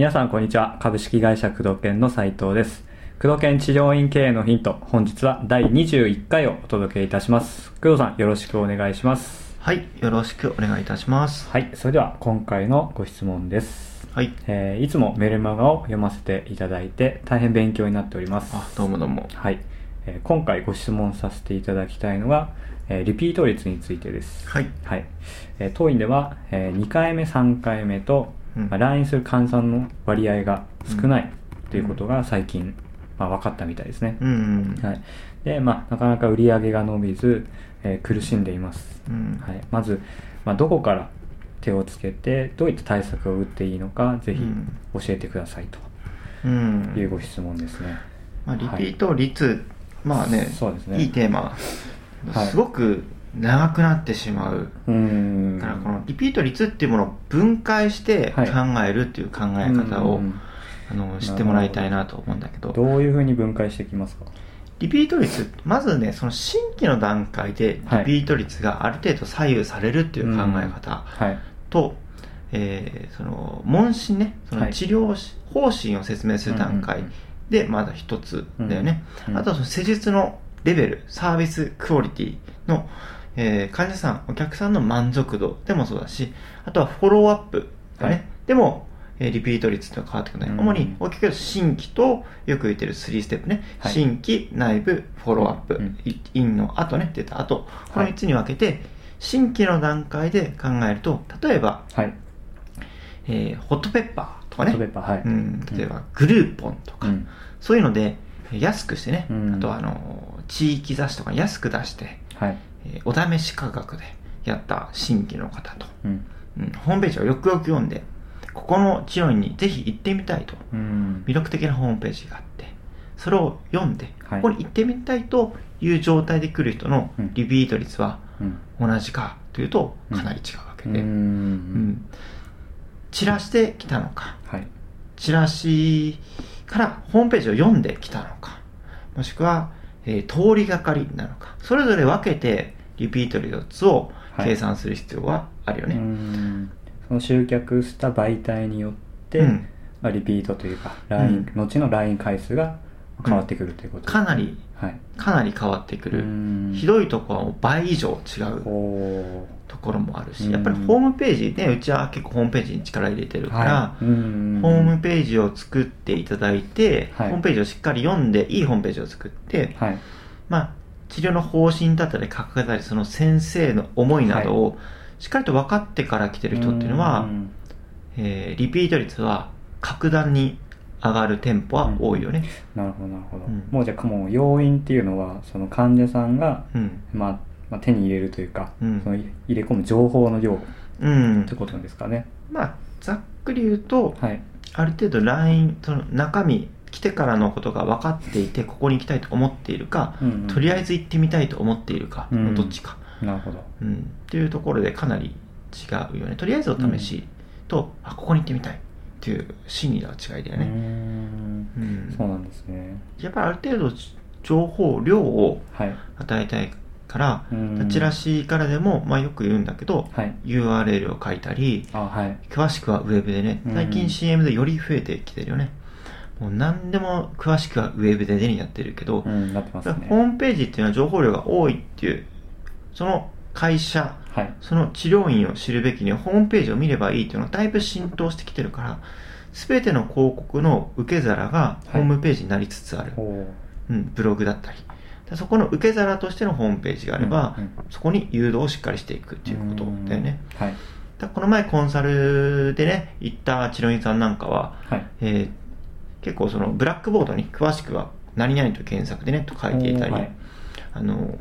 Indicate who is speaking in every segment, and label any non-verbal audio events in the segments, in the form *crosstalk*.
Speaker 1: 皆さんこんにちは。株式会社工藤研の斉藤です。工藤研治療院経営のヒント本日は第21回をお届けいたします。工藤さんよろしくお願いします。
Speaker 2: はい、よろしくお願いいたします。
Speaker 1: はいそれでは今回のご質問です、
Speaker 2: はい。
Speaker 1: えーいつもメルマガを読ませていただいて大変勉強になっております。
Speaker 2: あ、どうもどうも。
Speaker 1: はい、えー今回ご質問させていただきたいのが、えーリピート率についてです。
Speaker 2: はい。
Speaker 1: はい、えー当院では、え2回目3回目と、
Speaker 2: うん。
Speaker 1: まあ、来院する患者さんの割合が少ないということが最近、まあ、分かったみたいですね、
Speaker 2: うん。
Speaker 1: はい。でまあ、なかなか売り上げが伸びず、えー苦しんでいます、
Speaker 2: うん。
Speaker 1: はい、まず、まあ、どこから手をつけてどういった対策を打っていいのかぜひ
Speaker 2: うん。
Speaker 1: 教えてください
Speaker 2: うん。
Speaker 1: というご質問ですね、
Speaker 2: まあ、リピート率、まあね、
Speaker 1: そうですね。
Speaker 2: いいテーマ。
Speaker 1: はい。
Speaker 2: すごく長くなってしまう。
Speaker 1: うーん。
Speaker 2: だからこのリピート率っていうものを分解して考
Speaker 1: はい。
Speaker 2: えるっていう考え方を、
Speaker 1: うん
Speaker 2: あの知ってもらいたいなと思うんだけど。
Speaker 1: ど。ういうふうに分解していきますか？
Speaker 2: リピート率まずねその新規の段階でリピート率がある程度左右されるっていう考え方、
Speaker 1: はい。
Speaker 2: と、えーその問診ねその
Speaker 1: はい。
Speaker 2: 治療し方針を説明する段階でまだ一つだよね、
Speaker 1: うん。
Speaker 2: あとはその施術のレベルサービスクオリティの、えー患者さんお客さんの満足度でもそうだしあとはフォローアップだね、
Speaker 1: はい。
Speaker 2: でも、えーリピート率っていうのは変わってくるね、
Speaker 1: うん。
Speaker 2: 主に大きく言うと新規とよく言ってる3ステップね、
Speaker 1: はい。
Speaker 2: 新規内部フォローアップ、
Speaker 1: うん。
Speaker 2: いインの後ねって言った後この
Speaker 1: はい
Speaker 2: 3つに分けて、新規の段階で考えると例えば
Speaker 1: はい。
Speaker 2: えーホットペッパーとかね。
Speaker 1: ホットペッパーはい。
Speaker 2: うん、例えばグルーポンとか、
Speaker 1: うん。
Speaker 2: そういうのでえー安くしてね、
Speaker 1: うん。
Speaker 2: あとはあの地域雑誌とか安く出して、
Speaker 1: はい。
Speaker 2: えーお試し価格でやった新規の方と、
Speaker 1: うん。
Speaker 2: うん、ホームページをよくよく読んでここの治療院にぜひ行ってみたいと。
Speaker 1: うん。
Speaker 2: 魅力的なホームページがあってそれを読んで、
Speaker 1: はい。
Speaker 2: ここに行ってみたいという状態で来る人の
Speaker 1: うん。
Speaker 2: リピート率は
Speaker 1: うん。
Speaker 2: 同じかというとかなり違うわけで、
Speaker 1: うん。
Speaker 2: うんチラシで来たのか。
Speaker 1: はい。
Speaker 2: チラシからホームページを読んできたのか。もしくは、えー通りがかりなのか。それぞれ分けてリピート率を
Speaker 1: はい。
Speaker 2: 計算する必要はあるよ
Speaker 1: う
Speaker 2: ね、
Speaker 1: ん。その集客した媒体によって、
Speaker 2: うん。
Speaker 1: まあ、リピートというか LINE、後の LINE 回数が変わってくるということ。です
Speaker 2: かなり
Speaker 1: はい。
Speaker 2: かなり変わってくる、
Speaker 1: うん。
Speaker 2: ひどいところはもう倍以上違う。
Speaker 1: お
Speaker 2: ところもあるし、
Speaker 1: うん。
Speaker 2: やっぱりホームページねうちは結構ホームページに力入れてるから、
Speaker 1: はい。うん。
Speaker 2: ホームページを作っていただいて、
Speaker 1: はい。
Speaker 2: ホームページをしっかり読んでいいホームページを作って、
Speaker 1: はい。
Speaker 2: まあ、治療の方針だったり書かれたりその先生の思いなどをしっかりと分かってから来てる人っていうのは、
Speaker 1: ん。
Speaker 2: えーリピート率は格段に上がる店舗は多いよね。
Speaker 1: なるほどなるほど、
Speaker 2: うん。
Speaker 1: もうじゃあもう要因っていうのはその患者さんが、
Speaker 2: うん。
Speaker 1: まあまあ、手に入れるというか、
Speaker 2: うん。
Speaker 1: その入れ込む情報の量
Speaker 2: うん。
Speaker 1: って。ことなんですかね。
Speaker 2: まあ、ざっくり言うと、
Speaker 1: はい。
Speaker 2: ある程度 LINE、その中身、来てからのことが分かっていて、ここに行きたいと思っているか、
Speaker 1: うんうん。
Speaker 2: とりあえず行ってみたいと思っているか
Speaker 1: うん
Speaker 2: のどっちか。
Speaker 1: なるほど。
Speaker 2: うん。っていうところでかなり違うよね。とりあえずお試しと、あ、ここに行ってみたい。っていう心理の違いだよね。
Speaker 1: ん。
Speaker 2: うん。
Speaker 1: そうなんですね。
Speaker 2: やっぱりある程度情報量を
Speaker 1: はい。
Speaker 2: 与えたいから、
Speaker 1: うん。
Speaker 2: チラシからでも、まあ、よく言うんだけど、
Speaker 1: はい。
Speaker 2: URL を書いたり、
Speaker 1: あはい。
Speaker 2: 詳しくはウェブでね
Speaker 1: うん、
Speaker 2: 最近 CM でより増えてきてるよね。もう何でも詳しくはウェブででにやってるけど、
Speaker 1: ね。
Speaker 2: ホームページっていうのは情報量が多いっていう、その会社、
Speaker 1: はい。
Speaker 2: その治療院を知るべきにはホームページを見ればいいっていうのがだいぶ浸透してきてるから、すべての広告の受け皿がホームページになりつつある。
Speaker 1: おー。
Speaker 2: うん、ブログだったり。でそこの受け皿としてのホームページがあれば、
Speaker 1: うんうん。
Speaker 2: そこに誘導をしっかりしていくっていうことだよね。
Speaker 1: はい。
Speaker 2: だこの前コンサルでね、行った治療院さんなんかは、
Speaker 1: はい。
Speaker 2: えー結構そのブラックボードに詳しくは何々と検索でねと書いていたり、
Speaker 1: はい。
Speaker 2: あの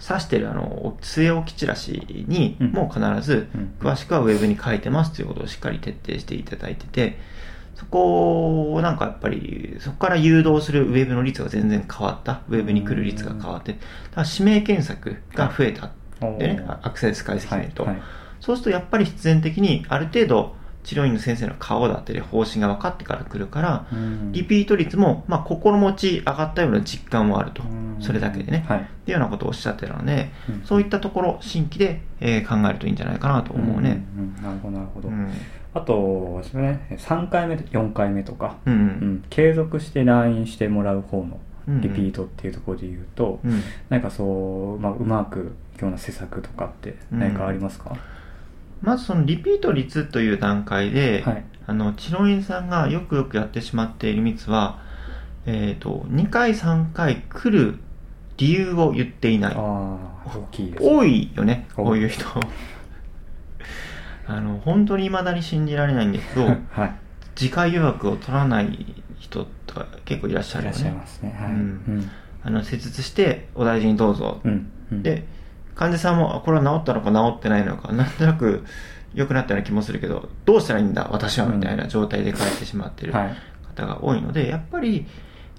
Speaker 2: 指してるあの据え置きチラシに
Speaker 1: うん。
Speaker 2: もう必ず
Speaker 1: うん。
Speaker 2: 詳しくはウェブに書いてますということをしっかり徹底していただいててそこをなんかやっぱりそこから誘導するウェブの率が全然変わった。ウェブに来る率が変わって。だ指名検索が増えたでね。アクセス解析見ると、
Speaker 1: はいはい。
Speaker 2: そうするとやっぱり必然的にある程度治療院の先生の顔だったり方針が分かってから来るから、
Speaker 1: うん。
Speaker 2: リピート率も、まあ、心持ち上がったような実感もあると、
Speaker 1: うん。
Speaker 2: それだけでね、
Speaker 1: はい。
Speaker 2: っていうようなことをおっしゃってたので、
Speaker 1: うん。
Speaker 2: そういったところ、新規で、えー考えるといいんじゃないかなと思うね。
Speaker 1: うんうんうん。なるほどなるほど、
Speaker 2: うん
Speaker 1: あとですね。3回目4回目とか、
Speaker 2: うん。
Speaker 1: うん。継続して来院してもらう方の
Speaker 2: うん
Speaker 1: リピートっていうところで言うと、
Speaker 2: うん。
Speaker 1: なんかそう、まあ、うまくいくような施策とかって何かありますか、
Speaker 2: まずそのリピート率という段階で、
Speaker 1: はい。
Speaker 2: あの治療院さんがよくよくやってしまっているミスは、えー、と2回3回来る理由を言っていない。
Speaker 1: ああ大きいです
Speaker 2: 多いよねこういう人あの本当に未だに信じられないんですけど *laughs*
Speaker 1: はい。
Speaker 2: 次回予約を取らない人とか結構いらっしゃ
Speaker 1: いらっ
Speaker 2: るよね
Speaker 1: しゃいますね。はい、
Speaker 2: うん。
Speaker 1: うん。
Speaker 2: あの施術してお大事にどうぞ、で患者さんもあこれは治ったのか治ってないのか *laughs* なんとなく良くなったような気もするけどどうしたらいいんだ私はみたいな状態で帰ってしまっている
Speaker 1: はい。
Speaker 2: 方が多いのでやっぱりえ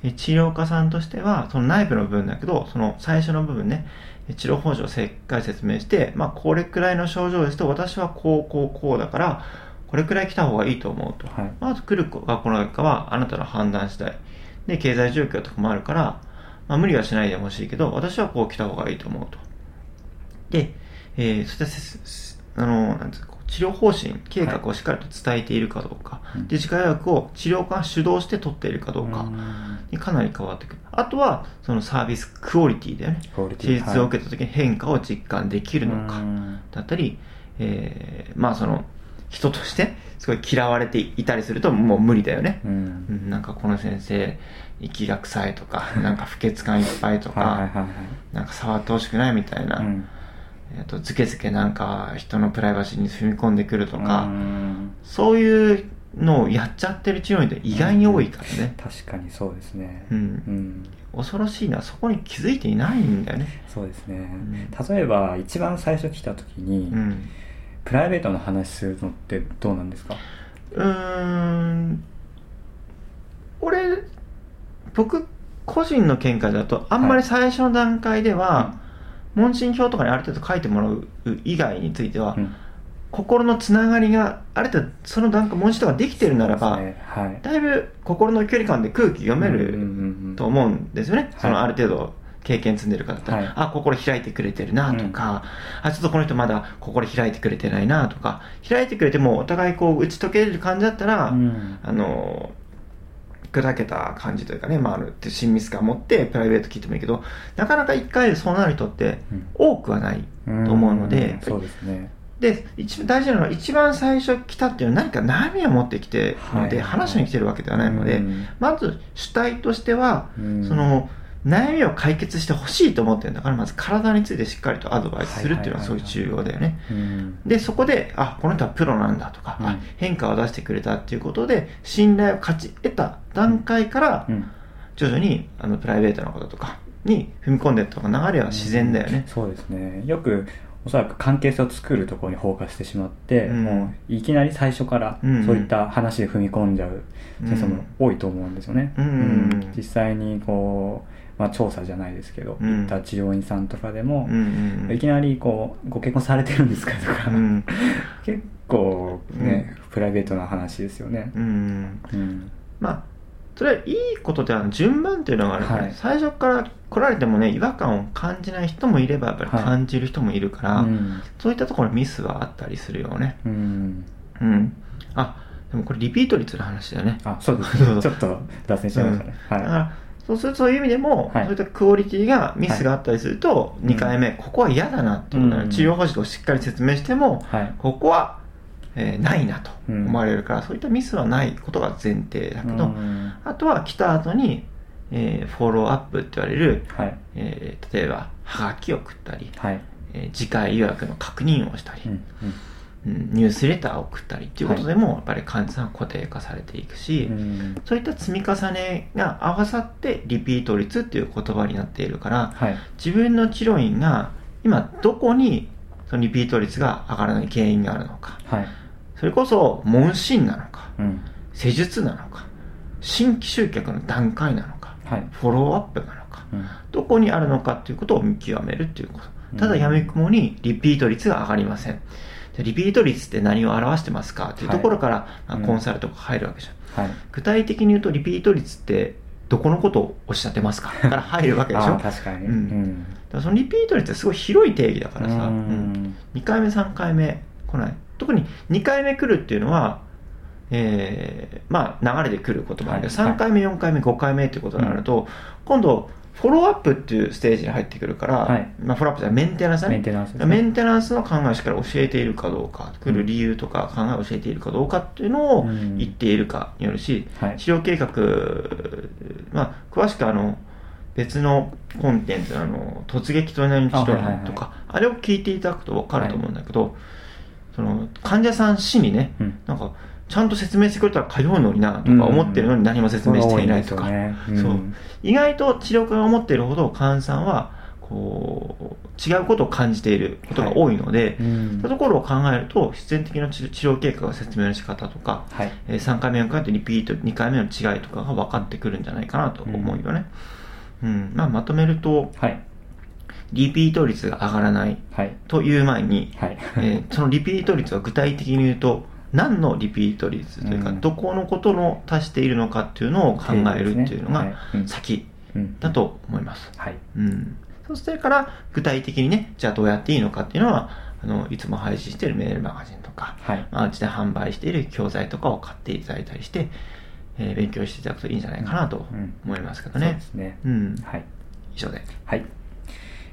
Speaker 2: 治療家さんとしてはその内部の部分だけどその最初の部分ねえ治療方針をしっかり説明して、まあ、これくらいの症状ですと私はこうこうこうだからこれくらい来た方がいいと思うと、
Speaker 1: はい。
Speaker 2: まあ、あと来るか来ないかはあなたの判断次第。で経済状況とかもあるから、まあ、無理はしないでほしいけど私はこう来た方がいいと思うと。で、えー、そしてあのなんですか治療方針計画をしっかりと伝えているかどうか、
Speaker 1: うん。
Speaker 2: で次回予約を治療家が主導して取っているかどうか。
Speaker 1: ん。
Speaker 2: にかなり変わってくる。あとはそのサービスクオリティだよね手術を受けた時に変化を実感できるのか。
Speaker 1: うん
Speaker 2: だったり、えーまあその人としてすごい嫌われていたりするともう無理だよね、
Speaker 1: う
Speaker 2: うんん、なんかこの先生息が臭いとか *laughs* なんか不潔感いっぱいとか、
Speaker 1: はいはいはいはい。
Speaker 2: なんか触ってほしくないみたいな、
Speaker 1: うん
Speaker 2: えー、とずけずけなんか人のプライバシーに踏み込んでくるとか、
Speaker 1: うん。
Speaker 2: そういうのをやっちゃってる治療院って意外に多いからね、
Speaker 1: 確かにそうですね。
Speaker 2: うん。
Speaker 1: うん。
Speaker 2: 恐ろしいのはそこに気づいていないんだよね。
Speaker 1: そうですね、
Speaker 2: ん。
Speaker 1: 例えば一番最初来た時に、
Speaker 2: うん。
Speaker 1: プライベートの話するのってどうなんですか？
Speaker 2: うーん。俺僕個人の見解だとあんまり最初の段階では、問診票とかにある程度書いてもらう以外については、
Speaker 1: うん。
Speaker 2: 心のつながりがある程度その段階問診とかできてるならば、
Speaker 1: ね。はい。
Speaker 2: だいぶ心の距離感で空気読め
Speaker 1: うんうん
Speaker 2: る
Speaker 1: うん
Speaker 2: と思うんですよね、
Speaker 1: い。
Speaker 2: そのある程度経験積んでる方。だったら、
Speaker 1: はい。
Speaker 2: あ心開いてくれてるなとか、あちょっとこの人まだ心開いてくれてないなとか開いてくれてもお互いこう打ち解ける感じだったら、
Speaker 1: うん。
Speaker 2: あの砕けた感じというかね、まあ、あるって親密感を持ってプライベート聞いてもいいけどなかなか一回でそうなる人って
Speaker 1: うん。
Speaker 2: 多くはないと思うので、やっぱり
Speaker 1: そうですね。
Speaker 2: で一番大事なのは一番最初来たっていうのは何か悩みを持ってきてるので、
Speaker 1: はい。
Speaker 2: 話しに来てるわけではないので、
Speaker 1: うん。
Speaker 2: まず主体としては、
Speaker 1: うん。
Speaker 2: その悩みを解決してほしいと思ってるんだからまず体についてしっかりとアドバイスするっていうのはすごい重要だよね。
Speaker 1: うん。
Speaker 2: でそこであこの人はプロなんだとか、あ
Speaker 1: うん。
Speaker 2: 変化を出してくれたっていうことで信頼を勝ち得た段階から、
Speaker 1: うん。
Speaker 2: 徐々にあのプライベートなこととかに踏み込んでいった流れは自然だよね。
Speaker 1: そうですね。よくおそらく関係性を作るところにフォーカスしてしまって、
Speaker 2: うん。
Speaker 1: もういきなり最初から
Speaker 2: うん。
Speaker 1: そういった話で踏み込んじゃう
Speaker 2: うん
Speaker 1: 先生も多いと思うんですよね、
Speaker 2: うん。
Speaker 1: 実際にこう、まあ、調査じゃないですけど、
Speaker 2: うん。
Speaker 1: 行った治療院さんとかでも
Speaker 2: う、んうん
Speaker 1: いきなりこうご結婚されてるんですかとか、
Speaker 2: うん。
Speaker 1: 結構ね、プライベートな話ですよね。
Speaker 2: う、ん。
Speaker 1: うん。
Speaker 2: まあそれはいいことでは順番っていうのがあるから、
Speaker 1: はい。
Speaker 2: 最初から来られてもね違和感を感じない人もいればやっぱり
Speaker 1: はい。
Speaker 2: 感じる人もいるから、
Speaker 1: うん。
Speaker 2: そういったところにミスはあったりするよね。
Speaker 1: うん。
Speaker 2: うん。あでもこれリピート率の話だよね。
Speaker 1: あそうですね。ちょっと脱線しちゃいましたね、は
Speaker 2: だからそうするとそういう意味でも、
Speaker 1: はい。
Speaker 2: そういったクオリティがミスがあったりすると、
Speaker 1: い。
Speaker 2: 2回目、ここは嫌だなっていう
Speaker 1: うん。
Speaker 2: 治療方針をしっかり説明しても、
Speaker 1: いはい。
Speaker 2: ここは、えーないなと
Speaker 1: うん。
Speaker 2: 思われるから、そういったミスはないことが前提だけど、
Speaker 1: うん。
Speaker 2: あとは来た後に、えーフォローアップって言われる、
Speaker 1: はい。
Speaker 2: えー例えばはがきを送ったり、
Speaker 1: はい。
Speaker 2: えー次回予約の確認をしたり、
Speaker 1: うんうん。
Speaker 2: うんニュースレターを送ったりっていうことでも、やっぱり患者さんは固定化されていくし、
Speaker 1: うん。
Speaker 2: そういった積み重ねが合わさってリピート率っていう言葉になっているから、
Speaker 1: はい。
Speaker 2: 自分の治療院が今どこにそのリピート率が上がらない原因があるのか、
Speaker 1: はい。
Speaker 2: それこそ問診なのか、
Speaker 1: うん。
Speaker 2: 施術なのか、新規集客の段階なのか、
Speaker 1: はい。
Speaker 2: フォローアップなのか、
Speaker 1: うん。
Speaker 2: どこにあるのかっていうことを見極めるっていうこと。ただ
Speaker 1: うん
Speaker 2: やみくもにリピート率が上がりません。リピート率って何を表してますか？っていうところから、まあ
Speaker 1: うん。
Speaker 2: コンサルとか入るわけじゃん。
Speaker 1: はい。
Speaker 2: 具体的に言うと、リピート率ってどこのことをおっしゃってますか？*laughs* から入るわけでしょ？
Speaker 1: 確かに。
Speaker 2: うん。らそのリピート率ってすごい広い定義だからさ、
Speaker 1: う
Speaker 2: うん。
Speaker 1: ん
Speaker 2: 2回目、3回目来ない。特に2回目来るっていうのは、えーまあ流れで来ることもあるけど、
Speaker 1: はい。
Speaker 2: 3回目、4回目、5回目っていうことになると、今度、フォローアップっていうステージに入ってくるから、
Speaker 1: はい。
Speaker 2: まあ、フォローアップじゃメンテナンスだね。
Speaker 1: メンテナンスね。
Speaker 2: メンテナンスの考えをしっかり教えているかどうか、来る理由とか考えを教えているかどうかっていうのを
Speaker 1: うん。
Speaker 2: 言っているかによるし、
Speaker 1: はい。
Speaker 2: 治療計画、まあ、詳しくあの、別のコンテンツのあの突撃と何治療とか、あれを聞いていただくと分かると思うんだけど、その患者さん死にね、
Speaker 1: うん。
Speaker 2: なんか、ちゃんと説明してくれたら通うのになとか思ってるのに何も説明していないとか、
Speaker 1: それ多いん
Speaker 2: そう
Speaker 1: うん
Speaker 2: 意外と治療家が思っているほど患者さんはこう違うことを感じていることが多いので、
Speaker 1: うん
Speaker 2: そういうところを考えると必然的な治治療経過が説明の仕方とか、
Speaker 1: はい。
Speaker 2: えー3回目4回目とリピート2回目の違いとかが分かってくるんじゃないかなと思うよね、うんまあ、まとめると
Speaker 1: はい。
Speaker 2: リピート率が上がらない
Speaker 1: はい。
Speaker 2: という前に、
Speaker 1: はい。
Speaker 2: えーそのリピート率は具体的に言うと何のリピート率というか、
Speaker 1: うん
Speaker 2: どこのことの足しているのかっていうのを考えるっていうの
Speaker 1: はい
Speaker 2: が
Speaker 1: うん
Speaker 2: 先
Speaker 1: うん
Speaker 2: だと思います。
Speaker 1: はい。
Speaker 2: うん。そしてから具体的にね、じゃあどうやっていいのかっていうのは、あの、いつも配信しているメールマガジンとか、
Speaker 1: はい。
Speaker 2: まあ、うちで販売している教材とかを買っていただいたりして、えー勉強していただくといいんじゃないかなと
Speaker 1: うん
Speaker 2: 思いますけど
Speaker 1: そうで
Speaker 2: ね。
Speaker 1: すね。
Speaker 2: うん。
Speaker 1: はい。
Speaker 2: 以上で。
Speaker 1: はい。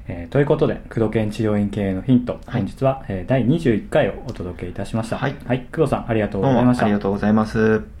Speaker 1: えーということで、工藤研治療院経営のヒント、
Speaker 2: はい
Speaker 1: 本日は、えー第21回をお届けいたしました。
Speaker 2: はい
Speaker 1: はい。工藤さん、ありがと
Speaker 2: う
Speaker 1: ございました。
Speaker 2: もありがとうございます。